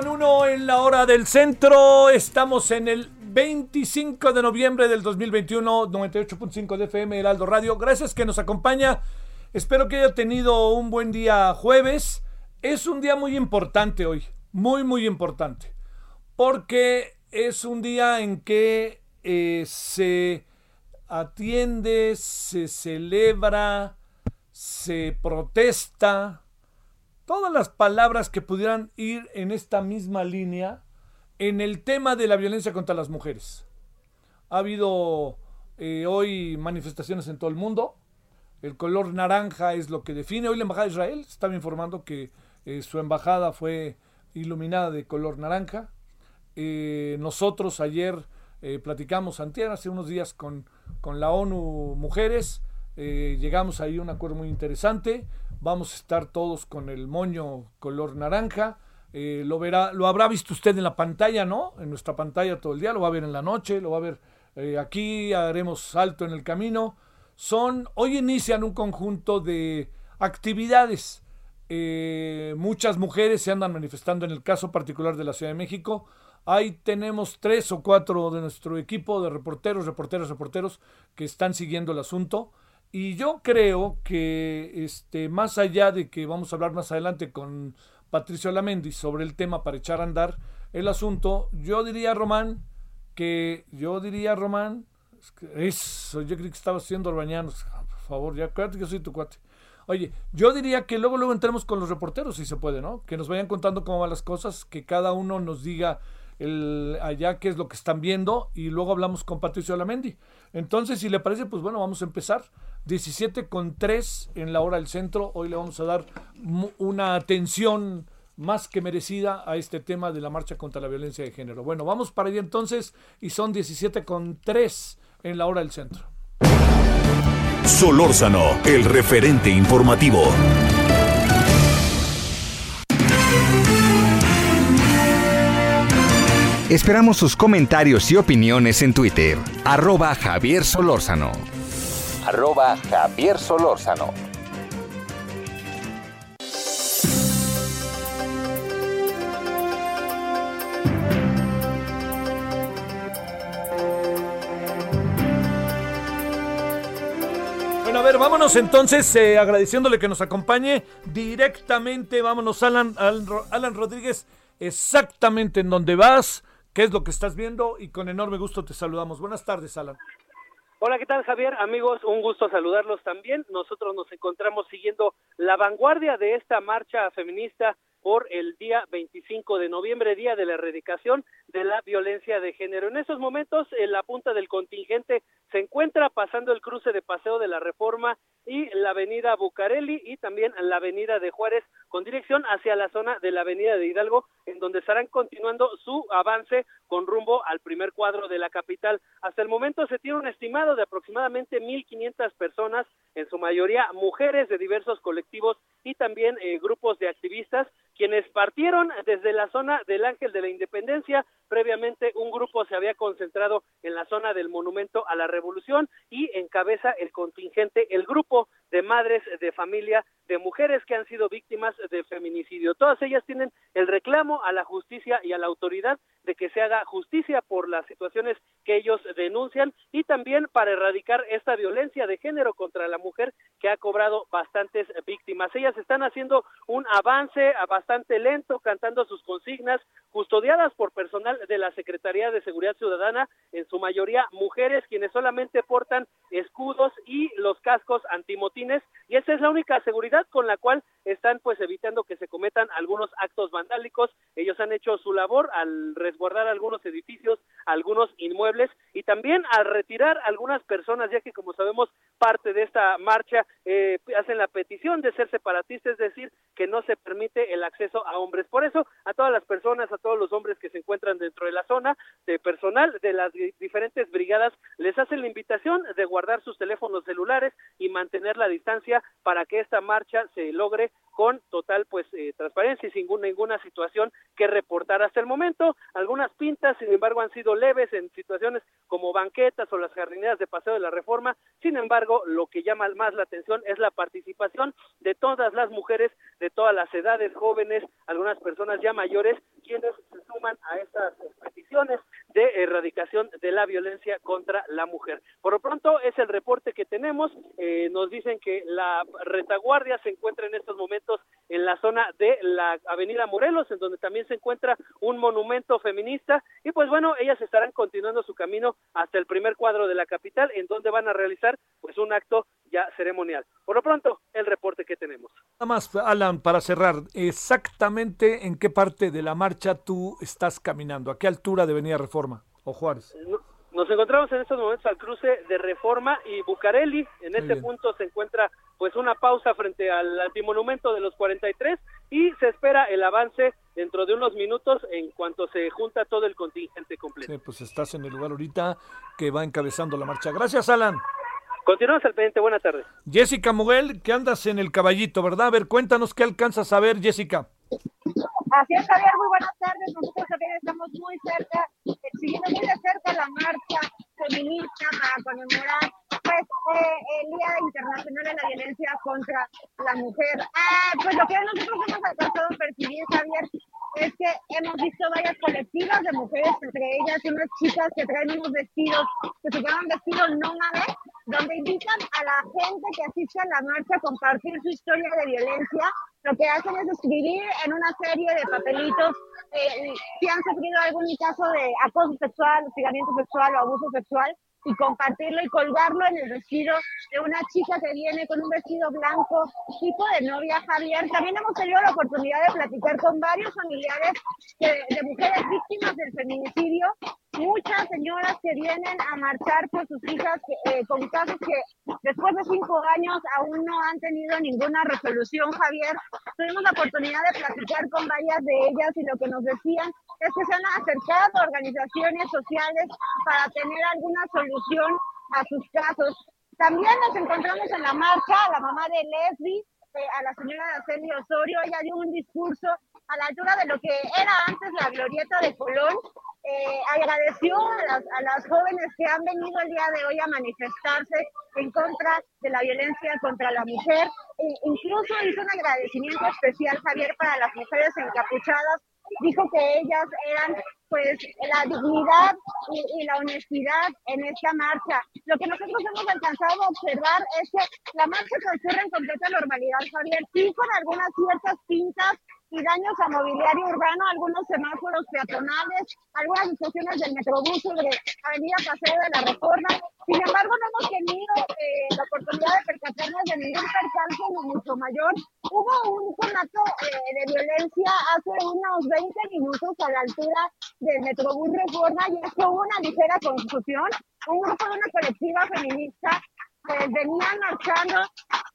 Con 1 en la hora del centro. Estamos en el 25 de noviembre del 2021, 98.5 de FM Heraldo Radio. Gracias que nos acompaña. Espero que haya tenido un buen día jueves. Es un día muy importante hoy, muy muy importante, porque es un día en que eh, se atiende, se celebra, se protesta, todas las palabras que pudieran ir en esta misma línea en el tema de la violencia contra las mujeres. Ha habido eh, hoy manifestaciones en todo el mundo. El color naranja es lo que define. Hoy la Embajada de Israel estaba informando que eh, su embajada fue iluminada de color naranja. Eh, nosotros ayer platicamos, antier, hace unos días con, con la ONU Mujeres. Llegamos ahí a un acuerdo muy interesante. Vamos a estar todos con el moño color naranja. Eh, lo verá, lo habrá visto usted en la pantalla, ¿no? En nuestra pantalla todo el día, lo va a ver en la noche, lo va a ver eh, aquí, haremos salto en el camino. Son, hoy inician un conjunto de actividades. Eh, muchas mujeres se andan manifestando en el caso particular de la Ciudad de México. Ahí tenemos tres o cuatro de nuestro equipo de reporteros, reporteros, reporteros que están siguiendo el asunto. Y yo creo que este, más allá de que vamos a hablar más adelante con Patricio Lamendi sobre el tema para echar a andar el asunto, yo diría, Román, que yo diría, Román, eso, yo creí que estaba haciendo Orbañanos, por favor, ya acuérdate que soy tu cuate. Oye, yo diría que luego luego entremos con los reporteros, si se puede, ¿no? Que nos vayan contando cómo van las cosas, que cada uno nos diga el, allá qué es lo que están viendo y luego hablamos con Patricio Lamendi. Entonces, si le parece, pues bueno, vamos a empezar. 17 con 3 en la hora del centro. Hoy le vamos a dar una atención más que merecida a este tema de la marcha contra la violencia de género. Bueno, vamos para allá entonces y son 17 con 3 en la hora del centro. Solórzano, el referente informativo. Esperamos sus comentarios y opiniones en Twitter. Arroba Javier Solórzano. Arroba Javier Solórzano. Bueno, a ver, vámonos vámonos entonces eh, agradeciéndole que nos acompañe directamente. Vámonos, Alan, Alan, Alan Rodríguez, exactamente en donde vas, qué es lo que estás viendo y con enorme gusto te saludamos. Buenas tardes, Alan. Hola, ¿qué tal Javier? Amigos, un gusto saludarlos también. Nosotros nos encontramos siguiendo la vanguardia de esta marcha feminista por el día 25 de noviembre, día de la erradicación de la violencia de género. En estos momentos, en la punta del contingente se encuentra pasando el cruce de Paseo de la Reforma y la avenida Bucareli y también la avenida de Juárez con dirección hacia la zona de la avenida de Hidalgo, en donde estarán continuando su avance con rumbo al primer cuadro de la capital. Hasta el momento se tiene un estimado de aproximadamente 1.500 personas, en su mayoría mujeres de diversos colectivos y también eh, grupos de activistas quienes partieron desde la zona del Ángel de la Independencia. Previamente un grupo se había concentrado en la zona del Monumento a la Revolución y encabeza el contingente, el grupo de madres de familia de mujeres que han sido víctimas de feminicidio. Todas ellas tienen el reclamo a la justicia y a la autoridad de que se haga justicia por las situaciones que ellos denuncian y también para erradicar esta violencia de género contra la mujer que ha cobrado bastantes víctimas. Ellas están haciendo un avance bastante lento, cantando sus consignas, custodiadas por personal de la Secretaría de Seguridad Ciudadana, en su mayoría mujeres quienes solamente portan escudos y los cascos y esa es la única seguridad con la cual están pues evitando que se cometan algunos actos vandálicos. Ellos han hecho su labor al resguardar algunos edificios, algunos inmuebles y también al retirar algunas personas, ya que como sabemos parte de esta marcha eh, hacen la petición de ser separatistas, es decir, que no se permite el acceso a hombres. Por eso, a todas las personas, a todos los hombres que se encuentran dentro de la zona, de personal de las diferentes brigadas, les hacen la invitación de guardar sus teléfonos celulares y mantener la distancia para que esta marcha se logre con total pues eh, transparencia y sin ninguna, situación que reportar hasta el momento. Algunas pintas, sin embargo, han sido leves en situaciones como banquetas o las jardineras de Paseo de la Reforma. Sin embargo, lo que llama más la atención es la participación de todas las mujeres de todas las edades, jóvenes, algunas personas ya mayores, quienes se suman a estas peticiones de erradicación de la violencia contra la mujer. Por lo pronto es el reporte que tenemos. Eh, nos dicen que la retaguardia se encuentra en estos momentos en la zona de la Avenida Morelos, en donde también se encuentra un monumento feminista. Y pues bueno, ellas estarán continuando su camino hasta el primer cuadro de la capital, en donde van a realizar pues un acto ya ceremonial. Por lo pronto, el reporte que tenemos. Nada más, Alan, para cerrar, exactamente en qué parte de la marcha tú estás caminando, a qué altura de Avenida Reforma o Juárez. Nos encontramos en estos momentos al cruce de Reforma y Bucareli. En este punto se encuentra pues una pausa frente al antimonumento de los 43 y se espera el avance dentro de unos minutos en cuanto se junta todo el contingente completo. Sí, pues estás en el lugar ahorita que va encabezando la marcha. Gracias, Alan. Continuamos al pendiente, buenas tardes. Jessica Muguel, que andas en el caballito, ¿verdad? A ver, cuéntanos qué alcanzas a ver, Jessica. Así es, Javier, muy buenas tardes. Nosotros también estamos muy cerca, siguiendo muy de cerca la marcha feminista para conmemorar pues, eh, el Día Internacional de la Violencia contra la Mujer. Ah, pues lo que nosotros hemos alcanzado a percibir, Javier, es que hemos visto varias colectivas de mujeres, entre ellas unas chicas que traen unos vestidos que se llaman vestidos nómades, donde invitan a la gente que asiste a la marcha a compartir su historia de violencia lo que hacen es escribir en una serie de papelitos eh, si han sufrido algún caso de acoso sexual, hostigamiento sexual o abuso sexual y compartirlo y colgarlo en el vestido de una chica que viene con un vestido blanco tipo de novia Javier. También hemos tenido la oportunidad de platicar con varios familiares de mujeres víctimas del feminicidio muchas señoras que vienen a marchar por sus hijas eh, con casos que después de cinco años aún no han tenido ninguna resolución, Javier. Tuvimos la oportunidad de platicar con varias de ellas y lo que nos decían es que se han acercado a organizaciones sociales para tener alguna solución a sus casos. También nos encontramos en la marcha a la mamá de Leslie, eh, a la señora Araceli Osorio. Ella dio un discurso a la altura de lo que era antes la glorieta de Colón eh, agradeció a las, a las, jóvenes que han venido el día de hoy a manifestarse en contra de la violencia contra la mujer. E incluso hizo un agradecimiento especial, Javier, para las mujeres encapuchadas. Dijo que ellas eran pues la dignidad y, la honestidad en esta marcha. Lo que nosotros hemos alcanzado a observar es que la marcha transcurre en completa normalidad, Javier, sí con algunas ciertas pintas y daños a mobiliario urbano, algunos semáforos peatonales, algunas estaciones del Metrobús de Avenida Paseo de la Reforma. Sin embargo, no hemos tenido eh, la oportunidad de percatarnos de ningún percance ni mucho mayor. Hubo un conato eh, de violencia hace unos 20 minutos a la altura del Metrobús Reforma y esto hubo una ligera confusión. Un grupo de una colectiva feminista venían marchando,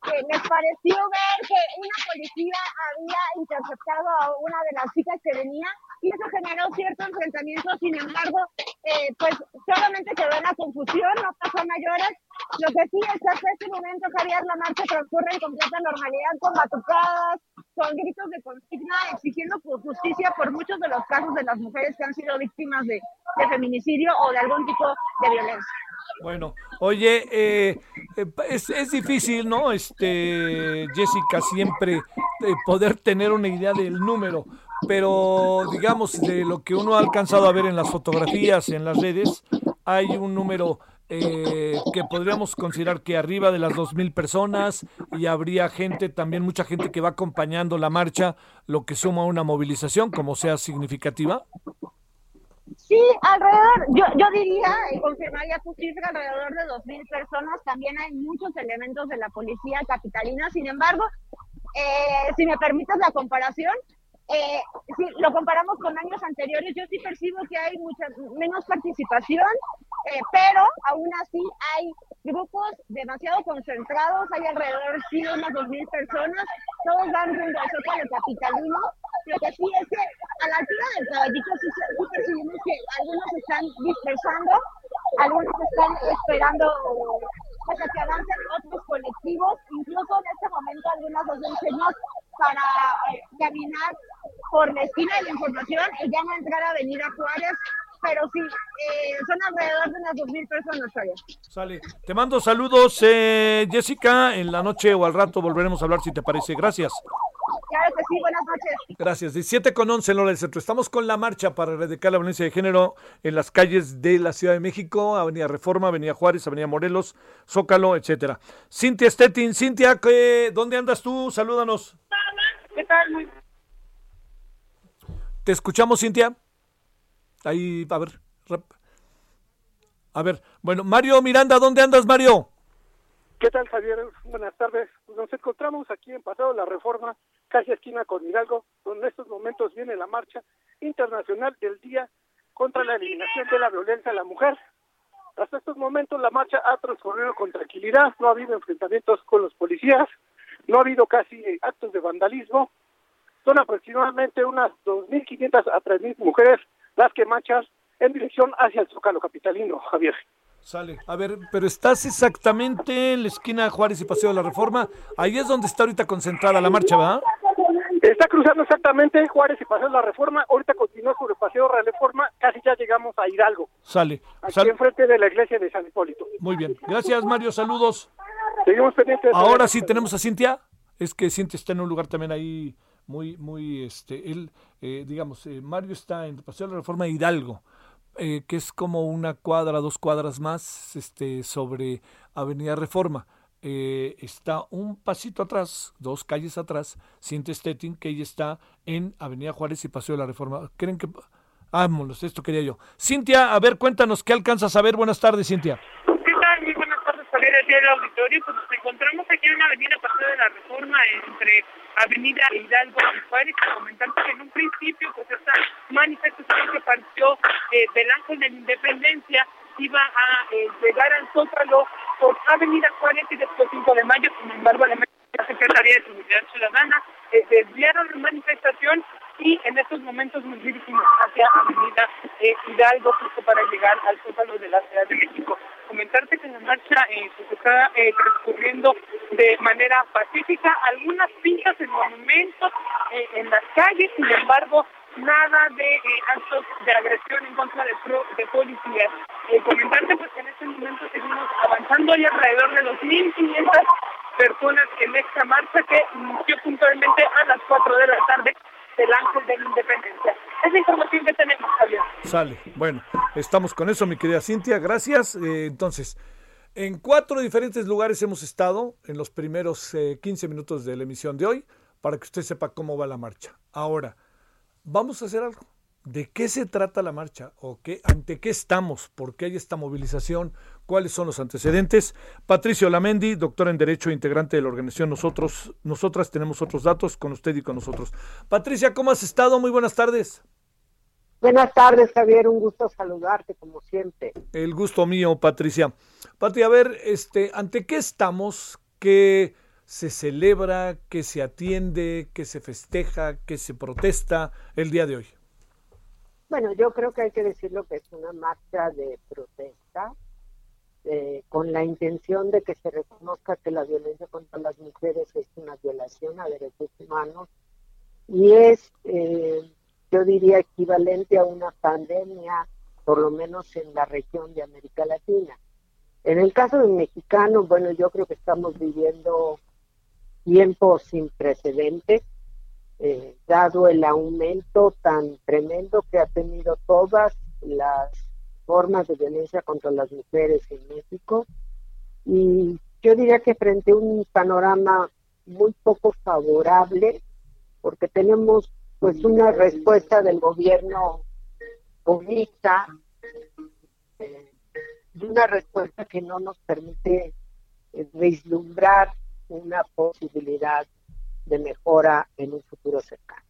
que les pareció ver que una policía había interceptado a una de las chicas que venía y eso generó cierto enfrentamiento, sin embargo, eh, pues solamente quedó en la confusión, no pasó a mayores. Lo que sí es que hasta este momento, Javier, la marcha transcurre en completa normalidad, con batucadas, con gritos de consigna, exigiendo justicia por muchos de los casos de las mujeres que han sido víctimas de, de feminicidio o de algún tipo de violencia. Bueno, oye, eh, eh, es, es, difícil, ¿no? Este, Jessica, siempre eh, poder tener una idea del número, pero digamos, de lo que uno ha alcanzado a ver en las fotografías, en las redes, hay un número que podríamos considerar que arriba de las 2.000 personas y habría gente, también mucha gente que va acompañando la marcha, lo que suma una movilización, como sea significativa. Sí, alrededor, yo, yo diría, y confirmaría tu alrededor de 2.000 personas. También hay muchos elementos de la policía capitalina. Sin embargo, eh, si me permites la comparación, eh, si lo comparamos con años anteriores, yo sí percibo que hay mucha menos participación, eh, pero aún así hay grupos demasiado concentrados, hay alrededor de unas 2.000 personas, todos van rumbo al Zócalo Capitalino. Lo que sí es que a la altura del caballito sí, percibimos que algunos están dispersando, algunos están esperando pues, que avancen otros colectivos, incluso en este momento algunas los enseñó para eh, caminar por la esquina de la información y ya no entrar a Avenida Juárez, pero sí, eh, son alrededor de unas 2.000 personas todavía. Sale. Te mando saludos, eh, Jessica. En la noche o al rato volveremos a hablar si te parece. Gracias. Claro que sí, buenas noches. Gracias. 17 con 11 en del centro. Estamos con la marcha para erradicar la violencia de género en las calles de la Ciudad de México, Avenida Reforma, Avenida Juárez, Avenida Morelos, Zócalo, etcétera. Cintia Stettin, Cintia, ¿dónde andas tú? Salúdanos. ¿Qué tal? Muy te escuchamos, Cintia. Ahí, a ver. A ver, bueno, Mario Miranda, ¿dónde andas, Mario? ¿Qué tal, Javier? Buenas tardes. Nos encontramos aquí en Pasado la Reforma, casi esquina con Hidalgo, donde en estos momentos viene la marcha internacional del Día contra la Eliminación de la Violencia a la Mujer. Hasta estos momentos la marcha ha transcurrido con tranquilidad, no ha habido enfrentamientos con los policías, no ha habido casi actos de vandalismo, son aproximadamente unas 2.500 a 3.000 mujeres las que marchan en dirección hacia el Zócalo Capitalino, Javier. Sale. A ver, pero estás exactamente en la esquina Juárez y Paseo de la Reforma. Ahí es donde está ahorita concentrada la marcha, ¿verdad? Está cruzando exactamente Juárez y Paseo de la Reforma. Ahorita continúa sobre Paseo de la Reforma. Casi ya llegamos a Hidalgo. Sale. Aquí enfrente de la iglesia de San Hipólito. Muy bien. Gracias, Mario. Saludos. Seguimos pendientes. Ahora sí tenemos a Cintia. Es que Cintia está en un lugar también ahí muy, muy, este, él, eh, digamos, eh, Mario está en Paseo de la Reforma Hidalgo, eh, que es como una cuadra, dos cuadras más, este, sobre Avenida Reforma. Está un pasito atrás, dos calles atrás, Cintia Stettin, que ella está en Avenida Juárez y Paseo de la Reforma. ¿Creen que...? Vámonos, esto quería yo. Cintia, a ver, cuéntanos, ¿qué alcanzas a ver? Buenas tardes, Cintia. ¿Qué tal? Muy buenas tardes, Javier, aquí el auditorio. Pues nos encontramos aquí en Avenida Paseo de la Reforma, entre Avenida Hidalgo y Juárez, comentarte que en un principio, pues esta manifestación que partió eh, del Ángel de la Independencia iba a eh, llegar al Zócalo por Avenida Juárez y después 5 de mayo, sin embargo, la Secretaría de Seguridad Ciudadana eh, desviaron la manifestación y en estos momentos nos dirigimos hacia Avenida Hidalgo justo para llegar al Zócalo de la Ciudad de México. Comentarte que la marcha eh, se está eh, transcurriendo de manera pacífica, algunas pintas en monumentos eh, en las calles, sin embargo, nada de actos de agresión en contra de, de policías. comentarte pues que en este momento seguimos avanzando, hay alrededor de 2.500 personas en esta marcha que inició puntualmente a las 4 de la tarde del Ángel de la Independencia. Es la información que tenemos, Javier. Sale. Bueno, estamos con eso, mi querida Cintia. Gracias. Eh, entonces, en cuatro diferentes lugares hemos estado en los primeros eh, 15 minutos de la emisión de hoy para que usted sepa cómo va la marcha. Ahora, vamos a hacer algo. ¿De qué se trata la marcha? ¿O qué, ante qué estamos? ¿Por qué hay esta movilización? ¿Cuáles son los antecedentes? Patricio Lamendi, doctor en Derecho e integrante de la organización Nosotros, Nosotras tenemos otros datos con usted y con nosotros. Patricia, ¿cómo has estado? Muy buenas tardes. Buenas tardes, Javier. Un gusto saludarte, como siempre. El gusto mío, Patricia. Pati, a ver, este, ¿ante qué estamos? ¿Qué se celebra? ¿Qué se atiende? ¿Qué se festeja? ¿Qué se protesta el día de hoy? Bueno, yo creo que hay que decirlo que es una marcha de protesta eh, con la intención de que se reconozca que la violencia contra las mujeres es una violación a derechos humanos y es, eh, yo diría, equivalente a una pandemia, por lo menos en la región de América Latina. En el caso del mexicano, bueno, yo creo que estamos viviendo tiempos sin precedentes eh, dado el aumento tan tremendo que ha tenido todas las formas de violencia contra las mujeres en México. Y yo diría que frente a un panorama muy poco favorable, porque tenemos pues una respuesta del gobierno comunista, eh, una respuesta que no nos permite eh, vislumbrar una posibilidad de mejora en un futuro cercano.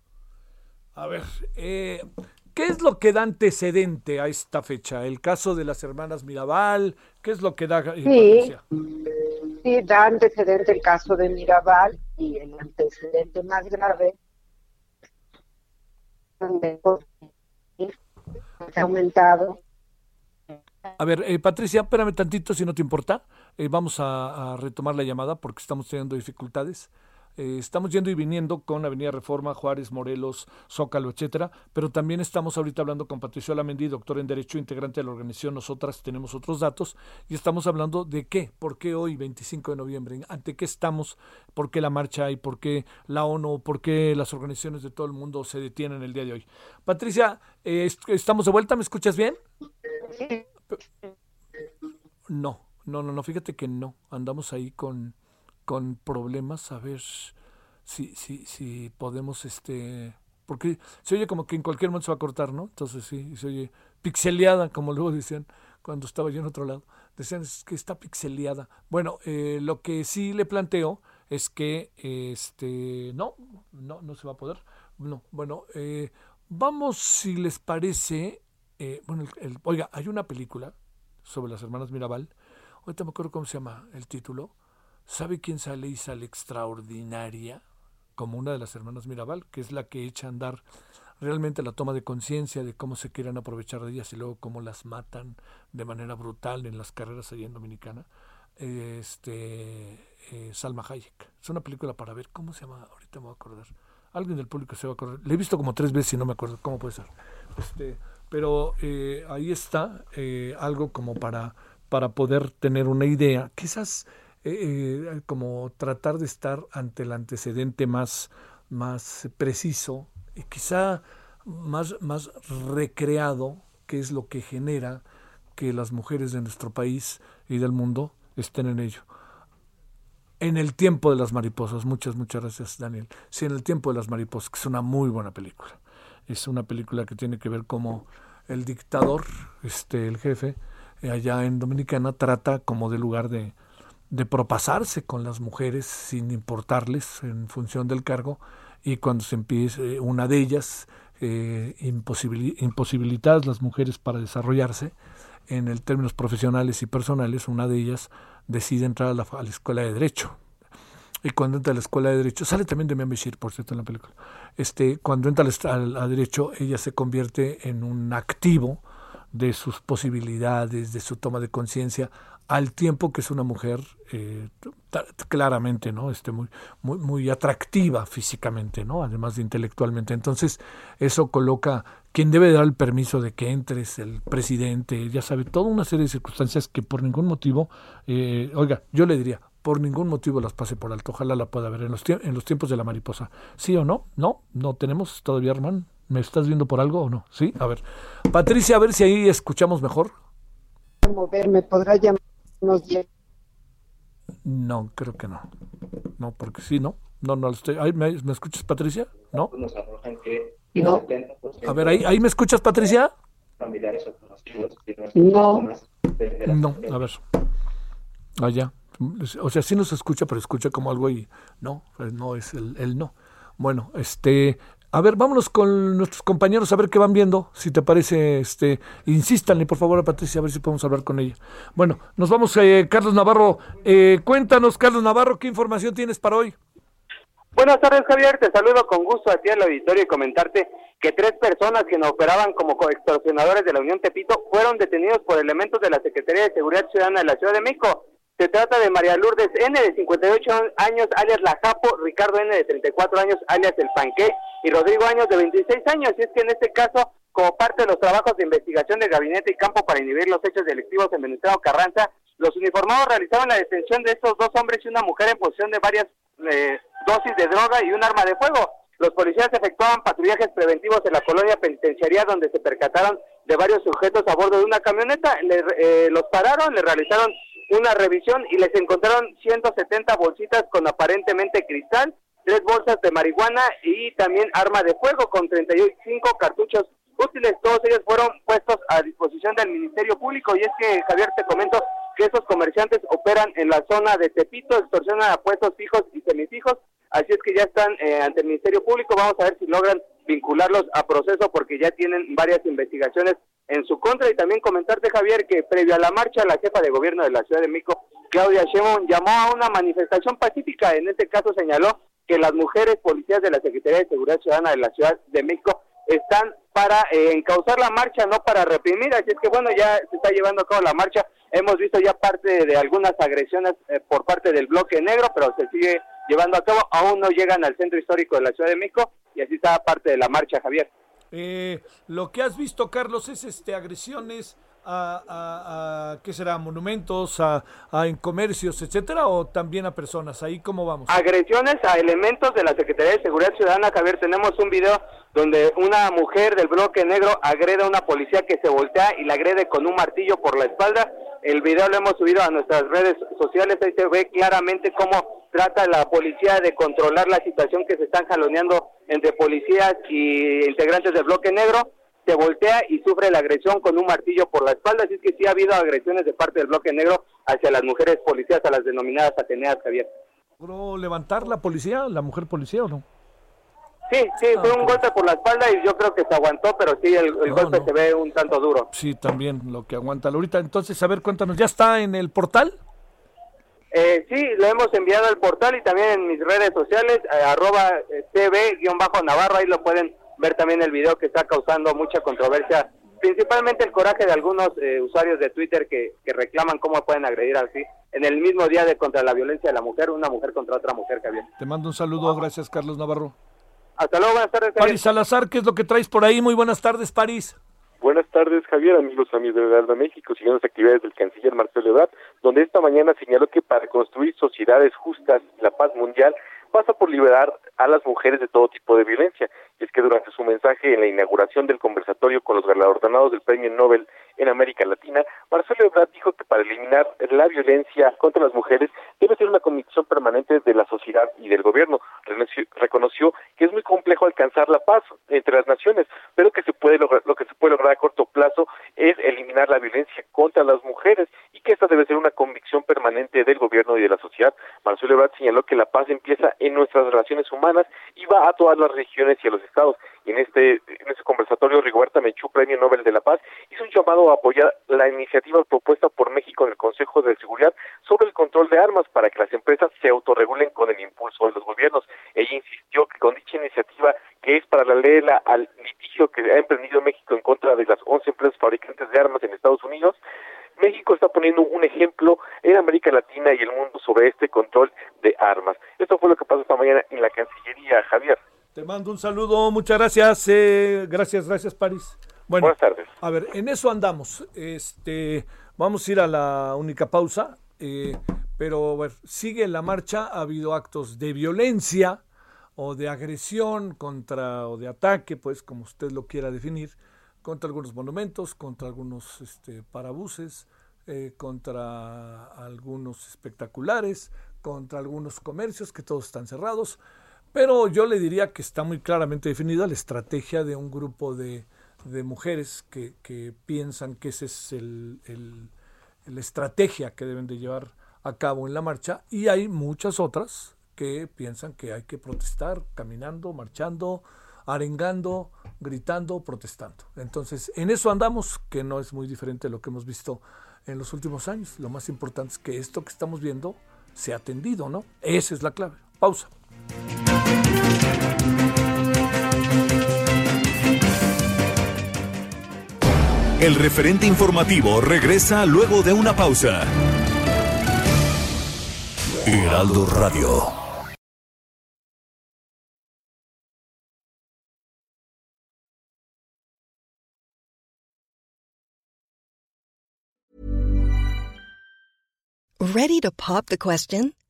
A ver, eh, ¿qué es lo que da antecedente a esta fecha? ¿El caso de las hermanas Mirabal? ¿Qué es lo que da? eh, Sí, sí, da antecedente el caso de Mirabal y el antecedente más grave ha aumentado A ver, eh, Patricia, espérame tantito si no te importa. Eh, vamos a, a retomar la llamada porque estamos teniendo dificultades. Eh, estamos yendo y viniendo con Avenida Reforma, Juárez, Morelos, Zócalo, etcétera, pero también estamos ahorita hablando con Patricio Alamendi, doctor en Derecho, integrante de la organización Nosotras tenemos otros datos, y estamos hablando de qué, por qué hoy, 25 de noviembre, ante qué estamos, por qué la marcha y por qué la ONU, por qué las organizaciones de todo el mundo se detienen el día de hoy. Patricia, eh, est- ¿estamos de vuelta? ¿Me escuchas bien? No, no, no, no, fíjate que no. Andamos ahí con, con problemas, a ver si, si, si podemos, este, porque se oye como que en cualquier momento se va a cortar, ¿no? Entonces sí, se oye pixeleada, como luego decían cuando estaba yo en otro lado. Decían "Es que está pixeleada. Bueno, eh, lo que sí le planteo es que, este, no, no, no se va a poder. No, bueno, eh, vamos, si les parece, eh, bueno, el- el- oiga, hay una película sobre las hermanas Mirabal. Ahorita me acuerdo cómo se llama el título. ¿Sabe quién sale y sale extraordinaria? Como una de las hermanas Mirabal, que es la que echa a andar realmente la toma de conciencia de cómo se quieren aprovechar de ellas y luego cómo las matan de manera brutal en las carreras allí en Dominicana. Este, eh, Salma Hayek. Es una película para ver. ¿Cómo se llama? Ahorita me voy a acordar. Alguien del público se va a acordar. Le he visto como tres veces y no me acuerdo. ¿Cómo puede ser? Este, pero eh, ahí está eh, algo como para, para poder tener una idea. Quizás eh, eh, como tratar de estar ante el antecedente más, más preciso y quizá más, más recreado, que es lo que genera que las mujeres de nuestro país y del mundo estén en ello. En el tiempo de las mariposas, muchas, muchas gracias Daniel. Sí, en el tiempo de las mariposas, que es una muy buena película. Es una película que tiene que ver cómo el dictador, este, el jefe, allá en Dominicana, trata como de lugar de, de propasarse con las mujeres sin importarles en función del cargo y cuando se empieza eh, una de ellas eh, imposibili- imposibilitadas las mujeres para desarrollarse en el términos profesionales y personales una de ellas decide entrar a la, a la escuela de derecho. Y cuando entra a la escuela de derecho sale también de Bashir por cierto en la película este cuando entra est- al- a, derecho ella se convierte en un activo de sus posibilidades de su toma de conciencia al tiempo que es una mujer eh, claramente no este muy muy muy atractiva físicamente no además de intelectualmente entonces eso coloca quien debe dar el permiso de que entres el presidente ya sabe toda una serie de circunstancias que por ningún motivo eh, oiga yo le diría por ningún motivo las pase por alto. Ojalá la pueda ver en los, en los tiempos de la mariposa. ¿Sí o no? No, no tenemos todavía, hermano. ¿Me estás viendo por algo o no? Sí, a ver. Patricia, a ver si ahí escuchamos mejor. ¿Me podrá llamar unos 10? No, creo que no. No, porque sí, ¿no? No, no, estoy... ¿Me, ¿Me escuchas, Patricia? ¿No? No. A ver, ¿ahí, ¿ahí me escuchas, Patricia? No. No, a ver. Allá. O sea, sí nos escucha, pero escucha como algo y no, pues no es el, el no. Bueno, este, a ver, vámonos con nuestros compañeros a ver qué van viendo. Si te parece, este, insístanle por favor a Patricia a ver si podemos hablar con ella. Bueno, nos vamos, eh, Carlos Navarro. Eh, cuéntanos, Carlos Navarro, ¿qué información tienes para hoy? Buenas tardes, Javier. Te saludo con gusto a ti al auditorio y comentarte que tres personas que no operaban como extorsionadores de la Unión Tepito fueron detenidos por elementos de la Secretaría de Seguridad Ciudadana de la Ciudad de México. Se trata de María Lourdes N, de 58 años, alias La Japo, Ricardo N, de 34 años, alias El Panqué, y Rodrigo Años, de 26 años. Y es que en este caso, como parte de los trabajos de investigación del Gabinete y Campo para inhibir los hechos delictivos en Venustiano Carranza, los uniformados realizaban la detención de estos dos hombres y una mujer en posesión de varias eh, dosis de droga y un arma de fuego. Los policías efectuaban patrullajes preventivos en la colonia penitenciaria donde se percataron de varios sujetos a bordo de una camioneta. Le, eh, los pararon, le realizaron una revisión y les encontraron 170 bolsitas con aparentemente cristal, tres bolsas de marihuana y también arma de fuego con 35 cartuchos útiles. Todos ellos fueron puestos a disposición del Ministerio Público. Y es que, Javier, te comento que esos comerciantes operan en la zona de Tepito, extorsionan a puestos fijos y semifijos, así es que ya están eh, ante el Ministerio Público, vamos a ver si logran vincularlos a proceso porque ya tienen varias investigaciones en su contra. Y también comentarte Javier que previo a la marcha la jefa de gobierno de la Ciudad de México, Claudia Sheinbaum, llamó a una manifestación pacífica, en este caso señaló que las mujeres policías de la Secretaría de Seguridad Ciudadana de la Ciudad de México están para eh, encauzar la marcha, no para reprimir, así es que bueno, ya se está llevando a cabo la marcha, hemos visto ya parte de algunas agresiones eh, por parte del bloque negro, pero se sigue llevando a cabo, aún no llegan al centro histórico de la Ciudad de México y así está parte de la marcha, Javier. Eh, lo que has visto, Carlos, es este agresiones a, a, ¿qué será? Monumentos, a, a, en comercios, etcétera, o también a personas. Ahí cómo vamos. Agresiones a elementos de la Secretaría de Seguridad Ciudadana, Javier. Tenemos un video donde una mujer del bloque negro agrede a una policía que se voltea y la agrede con un martillo por la espalda. El video lo hemos subido a nuestras redes sociales. Ahí se ve claramente cómo trata la policía de controlar la situación que se están jaloneando entre policías y integrantes del bloque negro se voltea y sufre la agresión con un martillo por la espalda, así que sí ha habido agresiones de parte del bloque negro hacia las mujeres policías, a las denominadas Ateneas, Javier. ¿Logró levantar la policía, la mujer policía o no? Sí, sí, fue un golpe por la espalda y yo creo que se aguantó, pero sí, el, el no, golpe no. se ve un tanto duro. Sí, también lo que aguanta. Ahorita, entonces, a ver, cuéntanos, ¿ya está en el portal? Eh, sí, lo hemos enviado al portal y también en mis redes sociales, eh, arroba eh, tv-navarro, ahí lo pueden ver también el video que está causando mucha controversia, principalmente el coraje de algunos eh, usuarios de Twitter que, que, reclaman cómo pueden agredir así en el mismo día de contra la violencia de la mujer, una mujer contra otra mujer, Javier. Te mando un saludo, gracias Carlos Navarro. Hasta luego, buenas tardes. Javier. París Salazar, ¿qué es lo que traes por ahí? Muy buenas tardes, París. Buenas tardes, Javier, amigos, amigos de Heraldo México, siguiendo las actividades del canciller Marcelo Ebrard, donde esta mañana señaló que para construir sociedades justas y la paz mundial pasa por liberar a las mujeres de todo tipo de violencia. Y es que durante su mensaje en la inauguración del conversatorio con los galardonados del Premio Nobel en América Latina, Marcelo Ebrard dijo que para eliminar la violencia contra las mujeres debe ser una convicción permanente de la sociedad y del gobierno. Reconoció que es muy complejo alcanzar la paz entre las naciones, pero que se puede lograr, lo que se puede lograr a corto plazo es eliminar la violencia contra las mujeres y que esta debe ser una convicción permanente del gobierno y de la sociedad. Marcelo Ebrard señaló que la paz empieza en nuestras relaciones humanas y va a todas las regiones y a los estados. Y en este, en este conversatorio, Rigoberta Menchú, Premio Nobel de la Paz, hizo un llamado a apoyar la iniciativa propuesta por México en el Consejo de Seguridad sobre el control de armas para que las empresas se autorregulen con el impulso de los gobiernos. Ella insistió que con dicha iniciativa, que es para la ley al litigio que ha emprendido México en contra de las 11 empresas fabricantes de armas en Estados Unidos, México está poniendo un ejemplo en América Latina y el mundo sobre este control de armas. Esto fue lo que pasó esta mañana en la Cancillería, Javier. Te mando un saludo, muchas gracias, eh, gracias, gracias París. Bueno, Buenas tardes. A ver, en eso andamos. Este, vamos a ir a la única pausa. Eh, Pero sigue la marcha, ha habido actos de violencia o de agresión contra o de ataque, pues como usted lo quiera definir, contra algunos monumentos, contra algunos este, parabuses, eh, contra algunos espectaculares, contra algunos comercios que todos están cerrados. Pero yo le diría que está muy claramente definida la estrategia de un grupo de, mujeres que, piensan que esa es el, la estrategia que deben de llevar a cabo en la marcha y hay muchas otras que piensan que hay que protestar caminando, marchando, arengando, gritando, protestando. Entonces, en eso andamos, que no es muy diferente de lo que hemos visto en los últimos años. Lo más importante es que esto que estamos viendo se ha atendido, ¿no? Esa es la clave. Pausa. El referente informativo regresa luego de una pausa. Heraldo Radio. Ready to pop the question?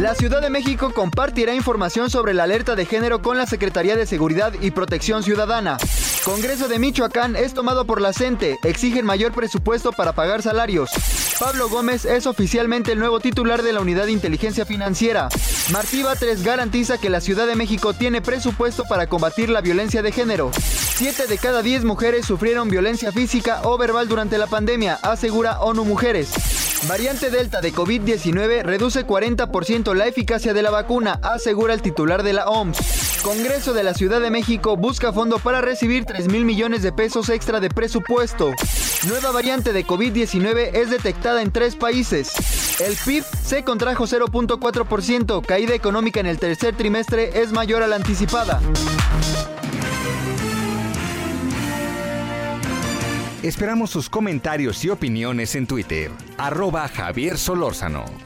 La Ciudad de México compartirá información sobre la alerta de género con la Secretaría de Seguridad y Protección Ciudadana. Congreso de Michoacán es tomado por la CENTE. Exigen mayor presupuesto para pagar salarios. Pablo Gómez es oficialmente el nuevo titular de la Unidad de Inteligencia Financiera. Martí Batres garantiza que la Ciudad de México tiene presupuesto para combatir la violencia de género. Siete de cada diez mujeres sufrieron violencia física o verbal durante la pandemia, asegura ONU Mujeres. Variante Delta de COVID-19 reduce 40% la eficacia de la vacuna, asegura el titular de la OMS. Congreso de la Ciudad de México busca fondo para recibir 3 mil millones de pesos extra de presupuesto. Nueva variante de COVID-19 es detectada en tres países. El PIB se contrajo 0.4%, caída económica en el tercer trimestre es mayor a la anticipada. Esperamos sus comentarios y opiniones en Twitter. Arroba Javier Solórzano.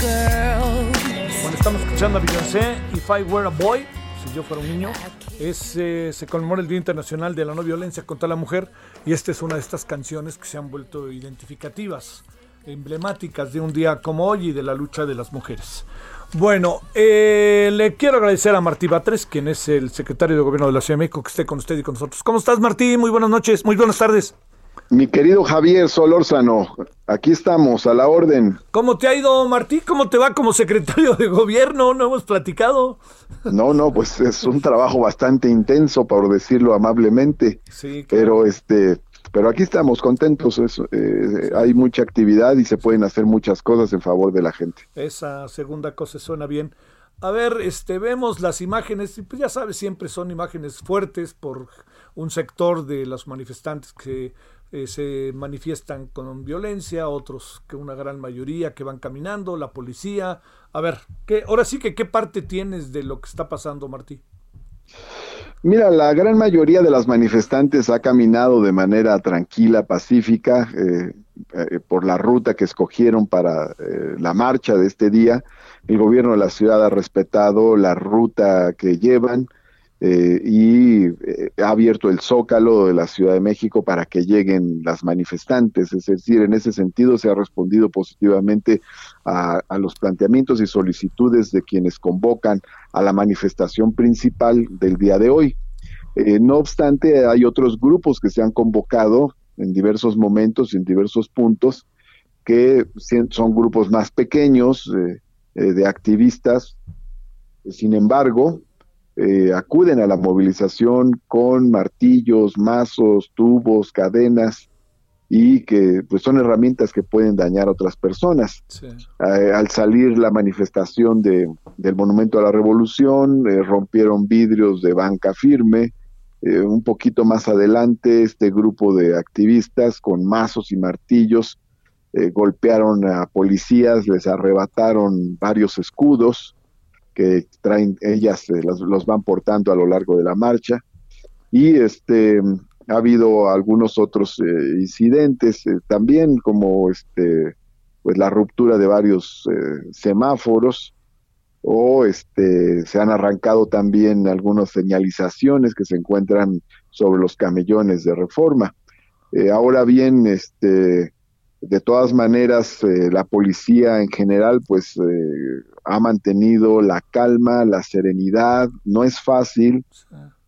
Bueno, estamos escuchando a Beyoncé, If I Were a Boy, si yo fuera un niño. Es, se conmemora el Día Internacional de la No Violencia contra la Mujer y esta es una de estas canciones que se han vuelto identificativas, emblemáticas de un día como hoy y de la lucha de las mujeres. Bueno, eh, le quiero agradecer a Martí Batres, quien es el secretario de Gobierno de la Ciudad de México, que esté con usted y con nosotros. ¿Cómo estás, Martí? Muy buenas noches, muy buenas tardes. Mi querido Javier Solórzano, aquí estamos, a la orden. ¿Cómo te ha ido, Martí? ¿Cómo te va como secretario de gobierno? No hemos platicado. No, no, pues es un trabajo bastante intenso, por decirlo amablemente. Sí, Pero este, pero aquí estamos contentos. es, eh, hay mucha actividad y se pueden hacer muchas cosas en favor de la gente. Esa segunda cosa suena bien. A ver, este, vemos las imágenes, y pues ya sabes, siempre son imágenes fuertes por un sector de los manifestantes que eh, se manifiestan con violencia, otros que una gran mayoría que van caminando, la policía. A ver, ¿qué, ahora sí que qué parte tienes de lo que está pasando, Martí. Mira, la gran mayoría de las manifestantes ha caminado de manera tranquila, pacífica, eh, eh, por la ruta que escogieron para eh, la marcha de este día. El gobierno de la ciudad ha respetado la ruta que llevan eh, y eh, ha abierto el zócalo de la Ciudad de México para que lleguen las manifestantes. Es decir, en ese sentido se ha respondido positivamente a, los planteamientos y solicitudes de quienes convocan a la manifestación principal del día de hoy. Eh, no obstante, hay otros grupos que se han convocado en diversos momentos y en diversos puntos que son grupos más pequeños de activistas. Sin embargo, eh, acuden a la movilización con martillos, mazos, tubos, cadenas y que pues son herramientas que pueden dañar a otras personas. Eh, al salir la manifestación de, del Monumento a la Revolución, eh, rompieron vidrios de banca firme. un poquito más adelante, este grupo de activistas con mazos y martillos golpearon a policías, les arrebataron varios escudos, que traen ellas eh, los, van portando a lo largo de la marcha. Y este ha habido algunos otros eh, incidentes eh, también como este pues la ruptura de varios semáforos o este se han arrancado también algunas señalizaciones que se encuentran sobre los camellones de reforma. Ahora bien este de todas maneras, eh, la policía en general, pues, eh, ha mantenido la calma, la serenidad. No es fácil,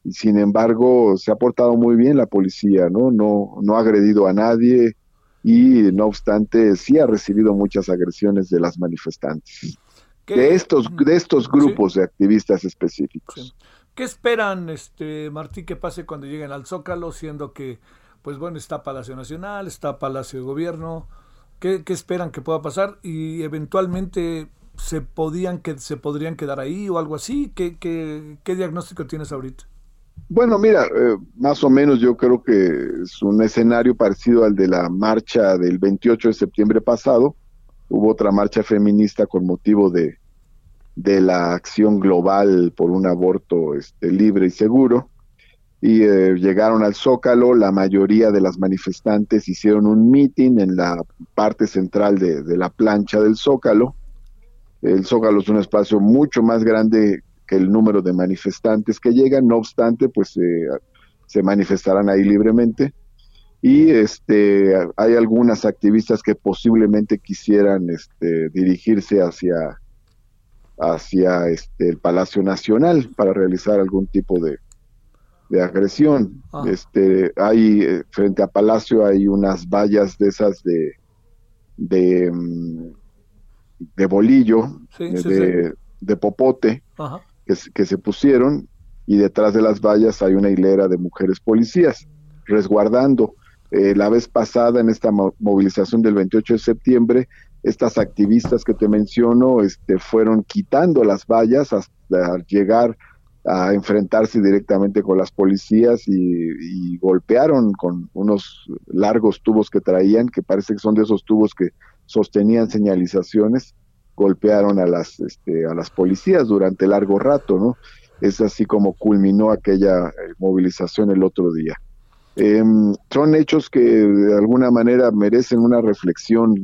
y sin embargo, se ha portado muy bien la policía, ¿no? No, no ha agredido a nadie y, no obstante, sí ha recibido muchas agresiones de las manifestantes. De estos, de estos grupos de activistas específicos. ¿Qué esperan, este Martí, que pase cuando lleguen al Zócalo, siendo que pues bueno, está Palacio Nacional, está Palacio de Gobierno. ¿Qué, esperan que pueda pasar? Y eventualmente se podían que se podrían quedar ahí o algo así. ¿Qué, qué, diagnóstico tienes ahorita? Bueno, mira, eh, más o menos yo creo que es un escenario parecido al de la marcha del 28 de septiembre pasado. Hubo otra marcha feminista con motivo de, de la acción global por un aborto este, libre y seguro y eh, llegaron al Zócalo, la mayoría de las manifestantes hicieron un meeting en la parte central de, la plancha del Zócalo. El Zócalo es un espacio mucho más grande que el número de manifestantes que llegan, no obstante, pues se manifestarán ahí libremente. Y este, hay algunas activistas que posiblemente quisieran este, dirigirse hacia, hacia este, el Palacio Nacional para realizar algún tipo de, de agresión. Ah. Este, hay eh, frente a Palacio hay unas vallas de esas de de, mm, de bolillo, de, de, popote que, que, se pusieron y detrás de las vallas hay una hilera de mujeres policías resguardando. Eh, la vez pasada en esta movilización del 28 de septiembre, estas activistas que te menciono este, fueron quitando las vallas hasta llegar a enfrentarse directamente con las policías y, golpearon con unos largos tubos que traían, que parece que son de esos tubos que sostenían señalizaciones, golpearon a las, este, a las policías durante largo rato, ¿no? Es así como culminó aquella eh, movilización el otro día. Em, son hechos que de alguna manera merecen una reflexión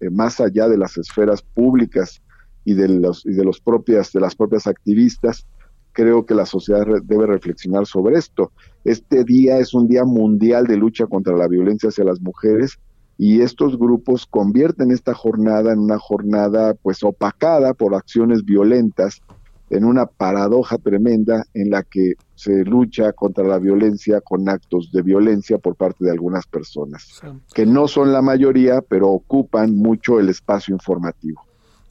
eh, más allá de las esferas públicas y de los, y de los propias de las propias activistas creo que la sociedad debe reflexionar sobre esto. Este día es un día mundial de lucha contra la violencia hacia las mujeres y estos grupos convierten esta jornada en una jornada pues opacada por acciones violentas, en una paradoja tremenda en la que se lucha contra la violencia con actos de violencia por parte de algunas personas, que no son la mayoría, pero ocupan mucho el espacio informativo.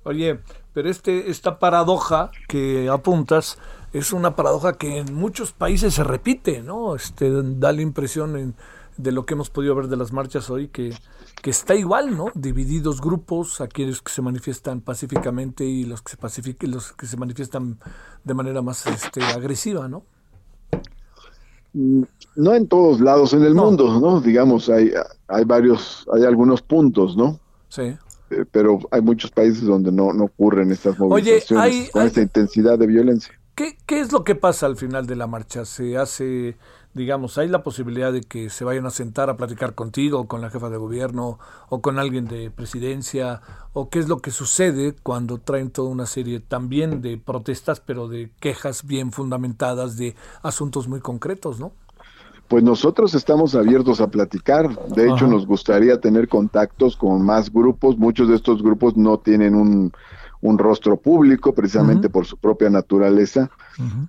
Oye, pero este, esta paradoja que apuntas es una paradoja que en muchos países se repite, ¿no? Este, da la impresión de lo que hemos podido ver de las marchas hoy que, que está igual, ¿no? Divididos grupos, aquellos que se manifiestan pacíficamente y los que se los que se manifiestan de manera más este, agresiva, ¿no? No en todos lados en el mundo, ¿no? Digamos, hay, hay varios, hay algunos puntos, ¿no? Sí. Eh, pero hay muchos países donde no, no ocurren estas movilizaciones con esta intensidad de violencia. ¿Qué, ¿Qué es lo que pasa al final de la marcha? ¿Se hace digamos, hay la posibilidad de que se vayan a sentar a platicar contigo, con la jefa de gobierno, o con alguien de presidencia, o qué es lo que sucede cuando traen toda una serie también de protestas, pero de quejas bien fundamentadas de asuntos muy concretos, ¿no? Pues nosotros estamos abiertos a platicar. De hecho, Ajá. nos gustaría tener contactos con más grupos. Muchos de estos grupos no tienen un, un rostro público precisamente por su propia naturaleza,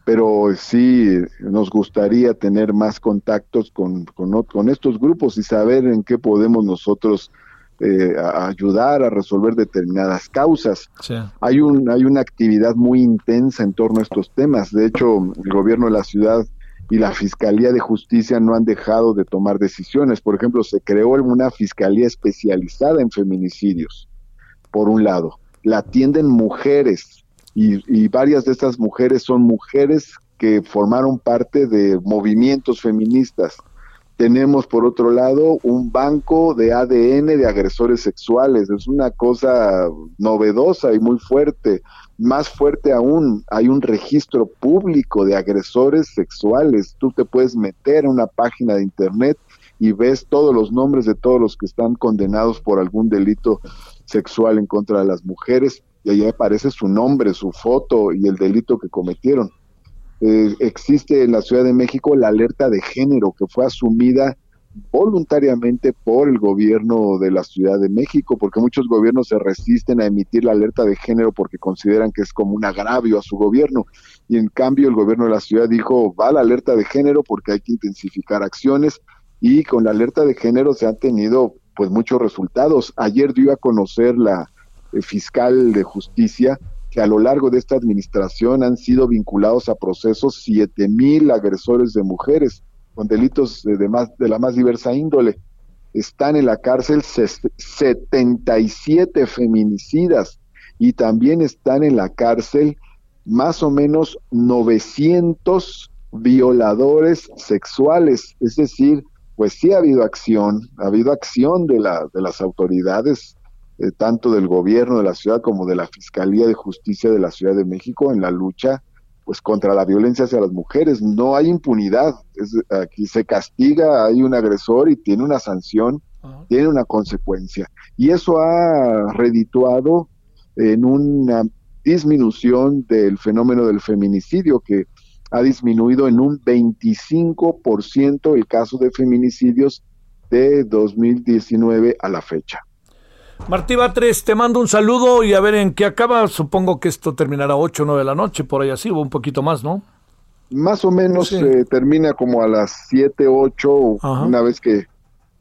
pero sí nos gustaría tener más contactos con, con, estos grupos y saber en qué podemos nosotros eh, a- ayudar a resolver determinadas causas. Sí. Hay, un, hay una actividad muy intensa en torno a estos temas. De hecho, el gobierno de la ciudad y la Fiscalía de Justicia no han dejado de tomar decisiones. Por ejemplo, se creó una fiscalía especializada en feminicidios, por un lado. La atienden mujeres y, y varias de estas mujeres son mujeres que formaron parte de movimientos feministas. Tenemos, por otro lado, un banco de ADN de agresores sexuales. Es una cosa novedosa y muy fuerte. Más fuerte aún, hay un registro público de agresores sexuales. Tú te puedes meter a una página de internet y ves todos los nombres de todos los que están condenados por algún delito sexual en contra de las mujeres y ahí aparece su nombre, su foto y el delito que cometieron. Eh, existe en la Ciudad de México la alerta de género que fue asumida voluntariamente por el gobierno de la Ciudad de México, porque muchos gobiernos se resisten a emitir la alerta de género porque consideran que es como un agravio a su gobierno. Y en cambio el gobierno de la ciudad dijo, va la alerta de género porque hay que intensificar acciones y con la alerta de género se han tenido pues muchos resultados. Ayer dio a conocer la eh, fiscal de justicia que a lo largo de esta administración han sido vinculados a procesos siete mil agresores de mujeres con delitos de, más, de la más diversa índole. Están en la cárcel ses- 77 feminicidas y también están en la cárcel más o menos 900 violadores sexuales. Es decir, pues sí ha habido acción, ha habido acción de, la, de las autoridades, eh, tanto del gobierno de la ciudad como de la Fiscalía de Justicia de la Ciudad de México en la lucha pues contra la violencia hacia las mujeres. No hay impunidad. Es- aquí se castiga, hay un agresor y tiene una sanción, tiene una consecuencia. Y eso ha redituado en una disminución del fenómeno del feminicidio que ha disminuido en un 25% el caso de feminicidios de 2019 a la fecha. Martí Batres, te mando un saludo y a ver en qué acaba. Supongo que esto terminará 8 o 9 de la noche, por ahí así, o un poquito más, ¿no? Más o menos Sí. eh, termina como a las 7, 8, Ajá. una vez que,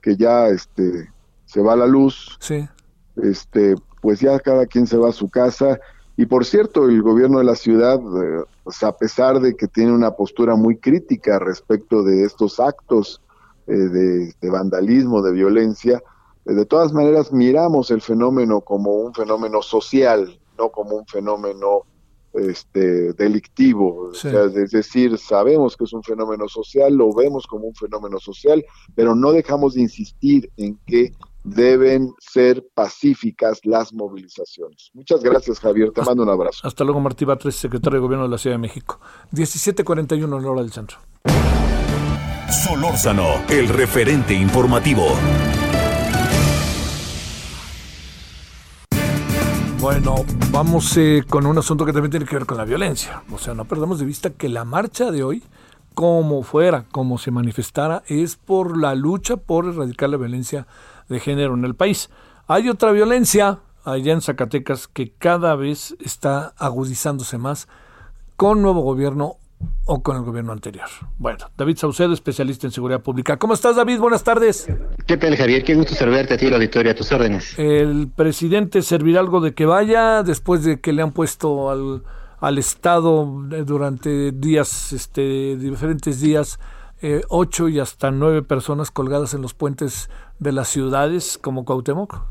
que ya este, se va la luz. Sí. Este, pues ya cada quien se va a su casa. Y por cierto, el gobierno de la ciudad, eh, pues a pesar de que tiene una postura muy crítica respecto de estos actos eh, de, de vandalismo, de violencia, eh, de todas maneras miramos el fenómeno como un fenómeno social, no como un fenómeno este, delictivo. O Sí. sea, es decir, sabemos que es un fenómeno social, lo vemos como un fenómeno social, pero no dejamos de insistir en que deben ser pacíficas las movilizaciones. Muchas gracias, Javier. Te mando un abrazo. Hasta luego, Martí Batres, secretario de Gobierno de la Ciudad de México. 17.41 en la hora del centro. Solórzano, el referente informativo. Bueno, vamos eh, con un asunto que también tiene que ver con la violencia. O sea, no perdamos de vista que la marcha de hoy, como fuera, como se manifestara, es por la lucha por erradicar la violencia de género en el país. Hay otra violencia allá en Zacatecas que cada vez está agudizándose más con nuevo gobierno o con el gobierno anterior. Bueno, David Saucedo, especialista en seguridad pública. ¿Cómo estás, David? Buenas tardes. ¿Qué tal, Javier? Qué gusto saludarte a ti, el auditorio, a tus órdenes. ¿El presidente servirá algo de que vaya después de que le han puesto al, al Estado eh, durante días, este, diferentes días, eh, ocho y hasta nueve personas colgadas en los puentes de las ciudades como Cuauhtémoc?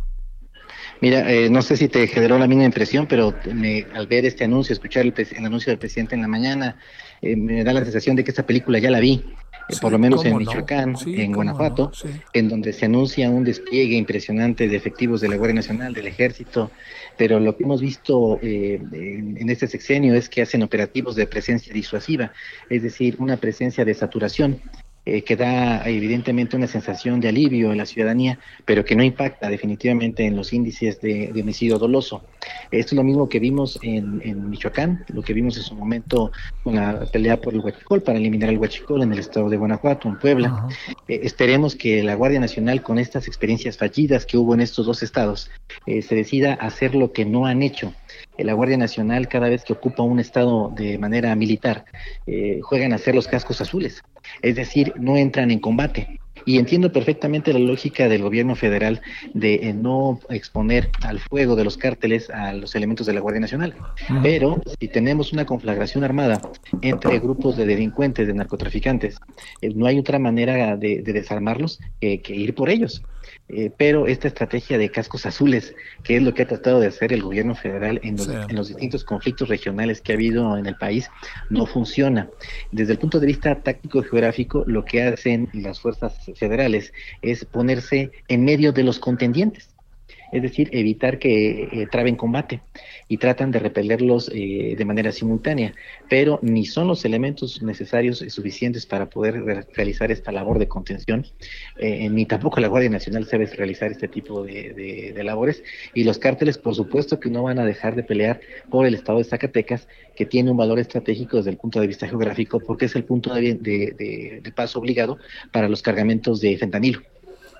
Mira, eh, no sé si te generó la misma impresión, pero me- al ver este anuncio, escuchar el, anuncio del presidente en la mañana, eh, me da la sensación de que esta película ya la vi, eh, por lo menos en no. Michoacán, Sí, en Guanajuato, no, sí. en donde se anuncia un despliegue impresionante de efectivos de la Guardia Nacional, del Ejército, pero lo que hemos visto eh, en, en este sexenio es que hacen operativos de presencia disuasiva, es decir, una presencia de saturación eh, que da evidentemente una sensación de alivio en la ciudadanía, pero que no impacta definitivamente en los índices de, homicidio doloso. Esto es lo mismo que vimos en, Michoacán, lo que vimos en su momento con la pelea por el huachicol, para eliminar el huachicol en el estado de Guanajuato, en Puebla. Eh, esperemos que la Guardia Nacional, con estas experiencias fallidas que hubo en estos dos estados, eh, se decida hacer lo que no han hecho la Guardia Nacional cada vez que ocupa un estado de manera militar eh, juegan a hacer los cascos azules, es decir, no entran en combate. Y entiendo perfectamente la lógica del gobierno federal de eh, no exponer al fuego de los cárteles a los elementos de la Guardia Nacional. Pero si tenemos una conflagración armada entre grupos de delincuentes, de narcotraficantes, eh, no hay otra manera de, desarmarlos que ir por ellos. Eh, pero esta estrategia de cascos azules, que es lo que ha tratado de hacer el gobierno federal en los, distintos conflictos regionales que ha habido en el país, no funciona. Desde el punto de vista táctico y geográfico, lo que hacen las fuerzas federales es ponerse en medio de los contendientes es decir, evitar que eh, traben combate y tratan de repelerlos eh, de manera simultánea, pero ni son los elementos necesarios y suficientes para poder realizar esta labor de contención, eh, ni tampoco la Guardia Nacional sabe realizar este tipo de, labores, y los cárteles, por supuesto, que no van a dejar de pelear por el estado de Zacatecas, que tiene un valor estratégico desde el punto de vista geográfico, porque es el punto de paso obligado para los cargamentos de fentanilo.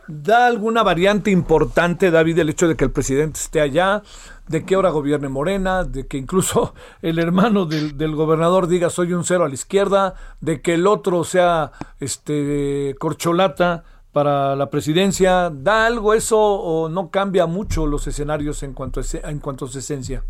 ¿Da alguna variante importante, David, el hecho de que el presidente esté allá, de que ahora gobierne Morena, de que incluso el hermano del, gobernador diga soy un cero a la izquierda, de que el otro sea este corcholata para la presidencia? ¿Da algo eso o no cambia mucho los escenarios en cuanto en cuanto a su esencia?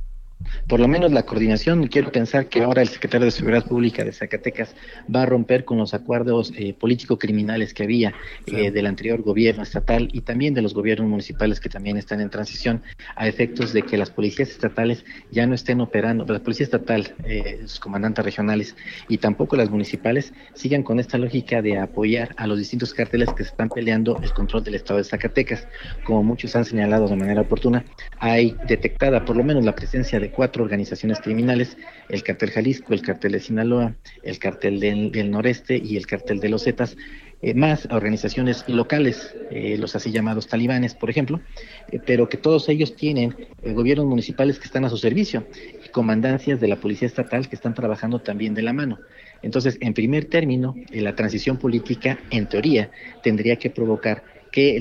Por lo menos la coordinación, quiero pensar que ahora el secretario de Seguridad Pública de Zacatecas va a romper con los acuerdos eh, político-criminales que había eh, del anterior gobierno estatal y también de los gobiernos municipales que también están en transición a efectos de que las policías estatales ya no estén operando, la policía estatal, eh, sus comandantes regionales y tampoco las municipales sigan con esta lógica de apoyar a los distintos carteles que se están peleando el control del estado de Zacatecas. Como muchos han señalado de manera oportuna, hay detectada por lo menos la presencia de cuatro organizaciones criminales, el cartel Jalisco, el cartel de Sinaloa, el cartel del, noreste y el cartel de los Zetas, eh, más organizaciones locales, eh, los así llamados talibanes, por ejemplo, eh, pero que todos ellos tienen gobiernos municipales que están a su servicio y comandancias de la Policía Estatal que están trabajando también de la mano. Entonces, en primer término, la transición política, en teoría, tendría que provocar que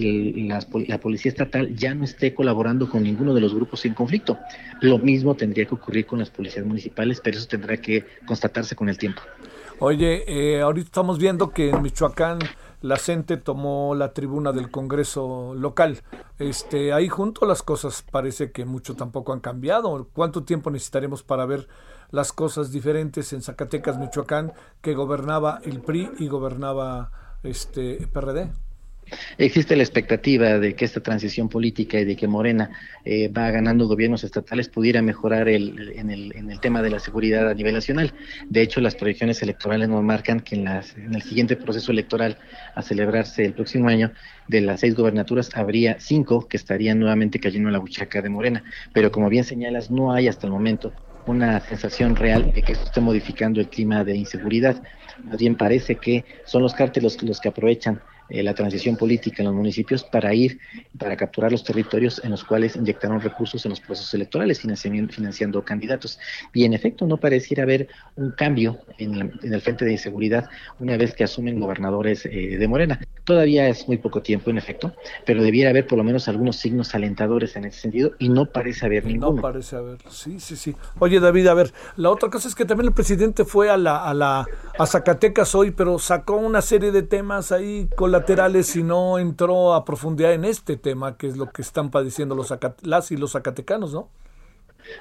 la, policía estatal ya no esté colaborando con ninguno de los grupos en conflicto. Lo mismo tendría que ocurrir con las policías municipales, pero eso tendrá que constatarse con el tiempo. Oye, eh, ahorita estamos viendo que en Michoacán la CENTE tomó la tribuna del Congreso local. Este, ahí junto las cosas parece que mucho tampoco han cambiado. ¿Cuánto tiempo necesitaremos para ver las cosas diferentes en Zacatecas, Michoacán, que gobernaba el PRI y gobernaba este PRD? Existe la expectativa de que esta transición política y de que Morena eh, va ganando gobiernos estatales pudiera mejorar el, en, el, en, el, tema de la seguridad a nivel nacional. De hecho, las proyecciones electorales nos marcan que en, las, en el siguiente proceso electoral a celebrarse el próximo año, de las seis gobernaturas habría cinco que estarían nuevamente cayendo en la buchaca de Morena. Pero como bien señalas, no hay hasta el momento una sensación real de que esto esté modificando el clima de inseguridad. Más bien parece que son los cárteles los que aprovechan eh, la transición política en los municipios para ir, para capturar los territorios en los cuales inyectaron recursos en los procesos electorales, financiando, financiando candidatos. Y en efecto, no pareciera haber un cambio en, el frente de inseguridad una vez que asumen gobernadores eh, de Morena. Todavía es muy poco tiempo, en efecto, pero debiera haber por lo menos algunos signos alentadores en ese sentido y no parece haber ninguno. No parece haber, sí, sí, sí. Oye, David, a ver, la otra cosa es que también el presidente fue a la, a la a Zacatecas hoy, pero sacó una serie de temas ahí con la laterales y no entró a profundidad en este tema, que es lo que están padeciendo los las y los zacatecanos, ¿no?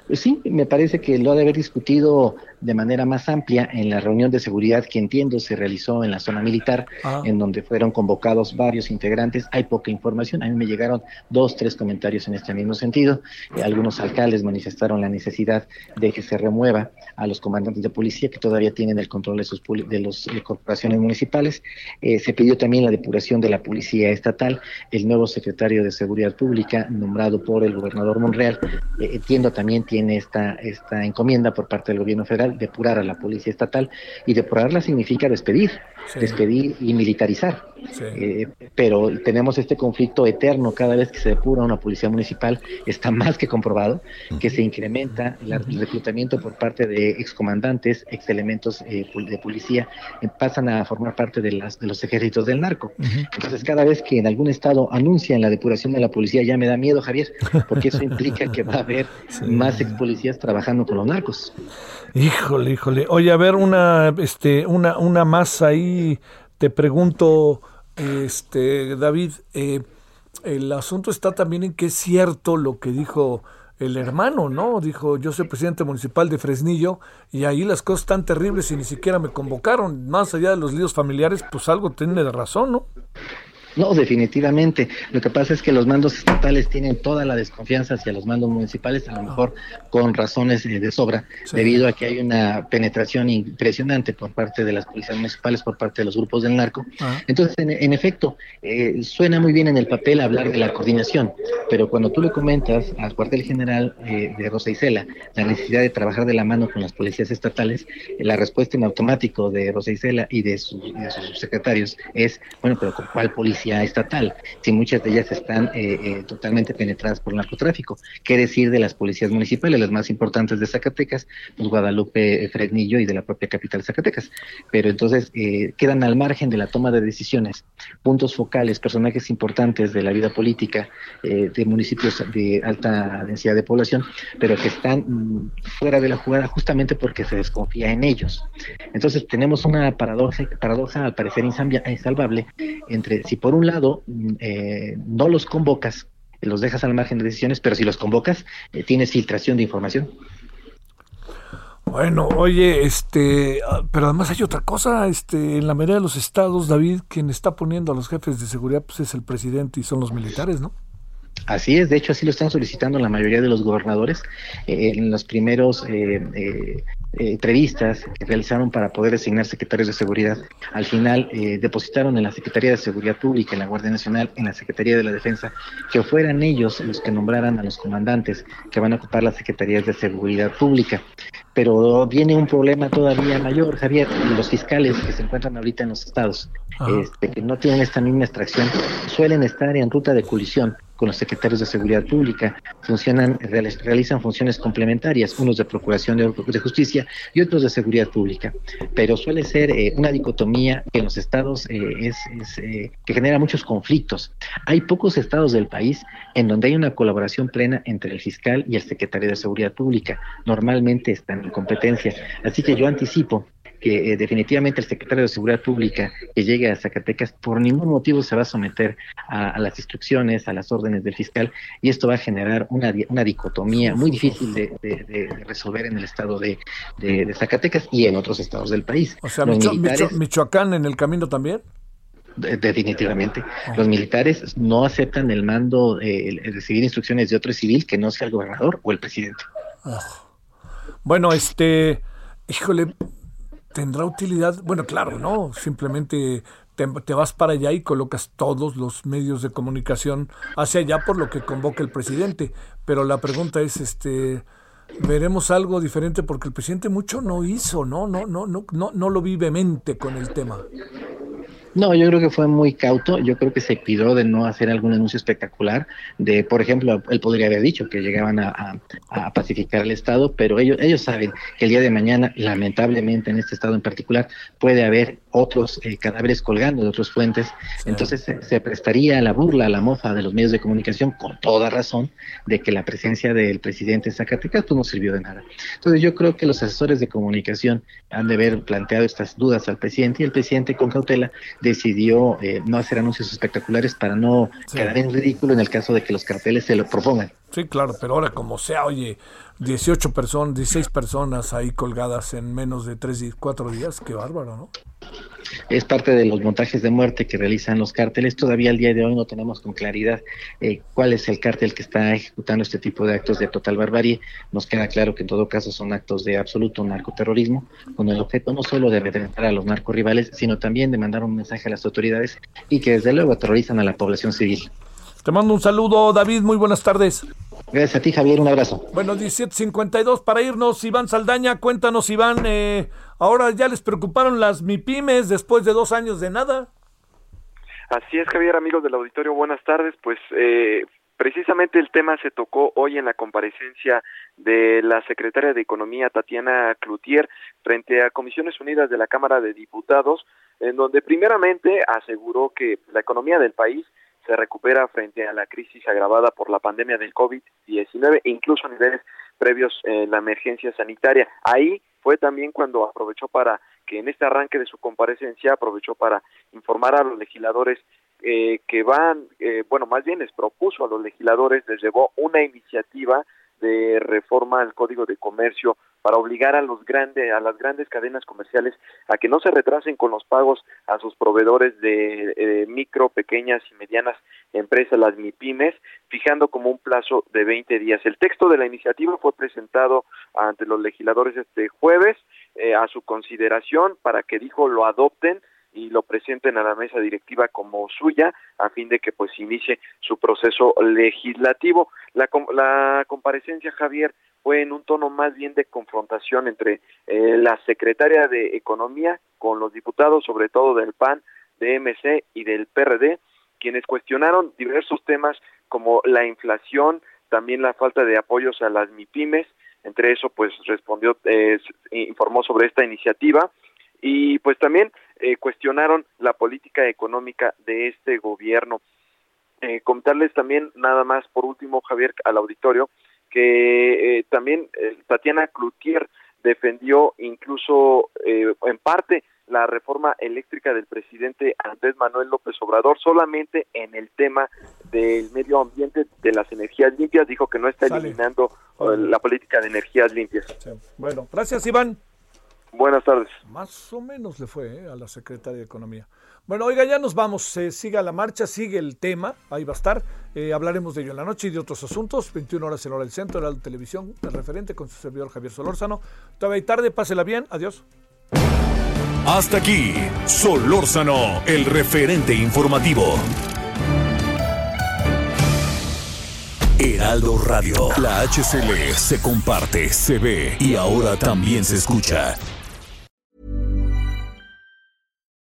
Pues sí, me parece que lo ha de haber discutido de manera más amplia en la reunión de seguridad que entiendo se realizó en la zona militar, ah. en donde fueron convocados varios integrantes. Hay poca información, a mí me llegaron dos, tres comentarios en este mismo sentido. Eh, algunos alcaldes manifestaron la necesidad de que se remueva a los comandantes de policía que todavía tienen el control de, sus de las eh, corporaciones municipales. Eh, se pidió también la depuración de la policía estatal. El nuevo secretario de Seguridad Pública, nombrado por el gobernador Monreal, entiendo también también tiene esta, esta encomienda por parte del gobierno federal, depurar a la policía estatal, y depurarla significa despedir, despedir y militarizar. Eh, pero tenemos este conflicto eterno cada vez que se depura una policía municipal, está más que comprobado que se incrementa el reclutamiento por parte de excomandantes, ex elementos eh, de policía, eh, pasan a formar parte de, las, de los ejércitos del narco. Entonces, cada vez que en algún estado anuncian la depuración de la policía, ya me da miedo, Javier, porque eso implica que va a haber más ex policías trabajando con los narcos. Híjole, híjole. Oye, a ver, una, este, una, una más ahí, te pregunto, este, David, eh, el asunto está también en que es cierto lo que dijo el hermano, ¿no? Dijo, yo soy presidente municipal de Fresnillo y ahí las cosas están terribles y ni siquiera me convocaron. Más allá de los líos familiares, pues algo tiene de razón, ¿no? No, definitivamente. Lo que pasa es que los mandos estatales tienen toda la desconfianza hacia los mandos municipales, a lo mejor con razones de sobra, debido a que hay una penetración impresionante por parte de las policías municipales, por parte de los grupos del narco. Ah. Entonces, en, efecto, eh, suena muy bien en el papel hablar de la coordinación, pero cuando tú le comentas al cuartel general eh, de Rosa Isela la necesidad de trabajar de la mano con las policías estatales, la respuesta en automático de Rosa Isela y de, sus, de sus subsecretarios es, bueno, pero ¿con cuál policía? Estatal, si muchas de ellas están eh, eh, totalmente penetradas por el narcotráfico. ¿Qué decir de las policías municipales, las más importantes de Zacatecas, pues Guadalupe, Fresnillo y de la propia capital Zacatecas? Pero entonces eh, quedan al margen de la toma de decisiones, puntos focales, personajes importantes de la vida política de municipios de alta densidad de población, pero que están mm, fuera de la jugada justamente porque se desconfía en ellos. Entonces tenemos una paradoja, paradoja al parecer insalvable entre si por por un lado, mm, eh, no los convocas, los dejas al margen de decisiones, pero si los convocas, eh, tienes filtración de información. Bueno, oye, este, ah, pero además hay otra cosa, este, en la mayoría de los estados, David, quien está poniendo a los jefes de seguridad, pues es el presidente y son los militares, ¿no? Así es, de hecho así lo están solicitando la mayoría de los gobernadores. Eh, en los primeros eh, eh, entrevistas que realizaron para poder designar secretarios de seguridad, al final depositaron en la Secretaría de Seguridad Pública, en la Guardia Nacional, en la Secretaría de la Defensa, que fueran ellos los que nombraran a los comandantes que van a ocupar las Secretarías de Seguridad Pública. Pero viene un problema todavía mayor, Javier, los fiscales que se encuentran ahorita en los estados, este, que no tienen esta misma extracción, suelen estar en ruta de colisión con los secretarios de Seguridad Pública, funcionan, realizan funciones complementarias, unos de Procuración de, Justicia y otros de Seguridad Pública. Pero suele ser eh, una dicotomía que en los estados eh, es, eh, que genera muchos conflictos. Hay pocos estados del país en donde hay una colaboración plena entre el fiscal y el secretario de Seguridad Pública. Normalmente están en competencia. Así que yo anticipo que eh, definitivamente el secretario de Seguridad Pública que llegue a Zacatecas por ningún motivo se va a someter a, las instrucciones, a las órdenes del fiscal, y esto va a generar una, una dicotomía muy difícil de, resolver en el estado de, Zacatecas y en otros estados del país. O sea, Michoacán en el camino también. Definitivamente. Ah. Los militares no aceptan el mando, eh, recibir instrucciones de otro civil que no sea el gobernador o el presidente. Ah. Bueno, este, híjole, tendrá utilidad. Bueno, claro, ¿no? Simplemente te, vas para allá y colocas todos los medios de comunicación hacia allá por lo que convoca el presidente. Pero la pregunta es, este, veremos algo diferente porque el presidente mucho no hizo, ¿no? No, no, no, no, no lo vive mente con el tema. No, yo creo que fue muy cauto. Yo creo que se pidió de no hacer algún anuncio espectacular. De, por ejemplo, él podría haber dicho que llegaban a, pacificar el Estado, pero ellos, ellos saben que el día de mañana, lamentablemente en este Estado en particular, puede haber otros eh, cadáveres colgando de otros fuentes. Entonces se, prestaría a la burla, a la mofa de los medios de comunicación, con toda razón, de que la presencia del presidente Zacatecas pues, no sirvió de nada. Entonces yo creo que los asesores de comunicación han de haber planteado estas dudas al presidente y el presidente con cautela decidió eh, no hacer anuncios espectaculares para no quedar en ridículo en el caso de que los carteles se lo propongan. Sí, claro, pero ahora como sea, oye, 18 personas, 16 personas ahí colgadas en menos de 3, 4 días, qué bárbaro, ¿no? Es parte de los montajes de muerte que realizan los cárteles. Todavía al día de hoy no tenemos con claridad eh, cuál es el cártel que está ejecutando este tipo de actos de total barbarie. Nos queda claro que en todo caso son actos de absoluto narcoterrorismo, con el objeto no solo de amedrentar a los narcorrivales, sino también de mandar un mensaje a las autoridades y que desde luego aterrorizan a la población civil. Te mando un saludo, David. Muy buenas tardes. Gracias a ti, Javier. Un abrazo. Bueno, 17.52 para irnos. Iván Saldaña, cuéntanos, Iván. Eh, ahora ya les preocuparon las MIPIMES después de dos años de nada. Así es, Javier, amigos del auditorio, buenas tardes. Pues eh, precisamente el tema se tocó hoy en la comparecencia de la secretaria de Economía, Tatiana Cloutier, frente a Comisiones Unidas de la Cámara de Diputados, en donde primeramente aseguró que la economía del país se recupera frente a la crisis agravada por la pandemia del COVID-19 e incluso a niveles previos en la emergencia sanitaria. Ahí fue también cuando aprovechó para que en este arranque de su comparecencia aprovechó para informar a los legisladores eh, que van, eh, bueno, más bien les propuso a los legisladores, les llevó una iniciativa de reforma al Código de Comercio para obligar a los grandes a las grandes cadenas comerciales a que no se retrasen con los pagos a sus proveedores de eh, micro, pequeñas y medianas empresas, las MIPIMES, fijando como un plazo de 20 días. El texto de la iniciativa fue presentado ante los legisladores este jueves eh, a su consideración para que dijo lo adopten y lo presenten a la mesa directiva como suya a fin de que pues inicie su proceso legislativo. La, la comparecencia, Javier, fue en un tono más bien de confrontación entre eh, la secretaria de Economía con los diputados, sobre todo del PAN, de MC y del PRD, quienes cuestionaron diversos temas como la inflación, también la falta de apoyos a las MIPIMES, entre eso pues respondió, eh, informó sobre esta iniciativa y pues también eh, cuestionaron la política económica de este gobierno. Eh, comentarles también nada más por último Javier al auditorio que eh, también eh, Tatiana Cloutier defendió incluso eh, en parte la reforma eléctrica del presidente Andrés Manuel López Obrador solamente en el tema del medio ambiente de las energías limpias dijo que no está eliminando la política de energías limpias. Bueno, gracias Iván. Buenas tardes. Más o menos le fue a la secretaria de Economía. Bueno, oiga, ya nos vamos. Se siga la marcha, sigue el tema. Ahí va a estar. Eh, hablaremos de ello en la noche y de otros asuntos. 21 horas en hora del centro, la televisión, el referente con su servidor Javier Solórzano. Todavía hay tarde, pásela bien. Adiós. Hasta aquí, Solórzano, el referente informativo. Heraldo Radio, la HCL se comparte, se ve y ahora también se escucha.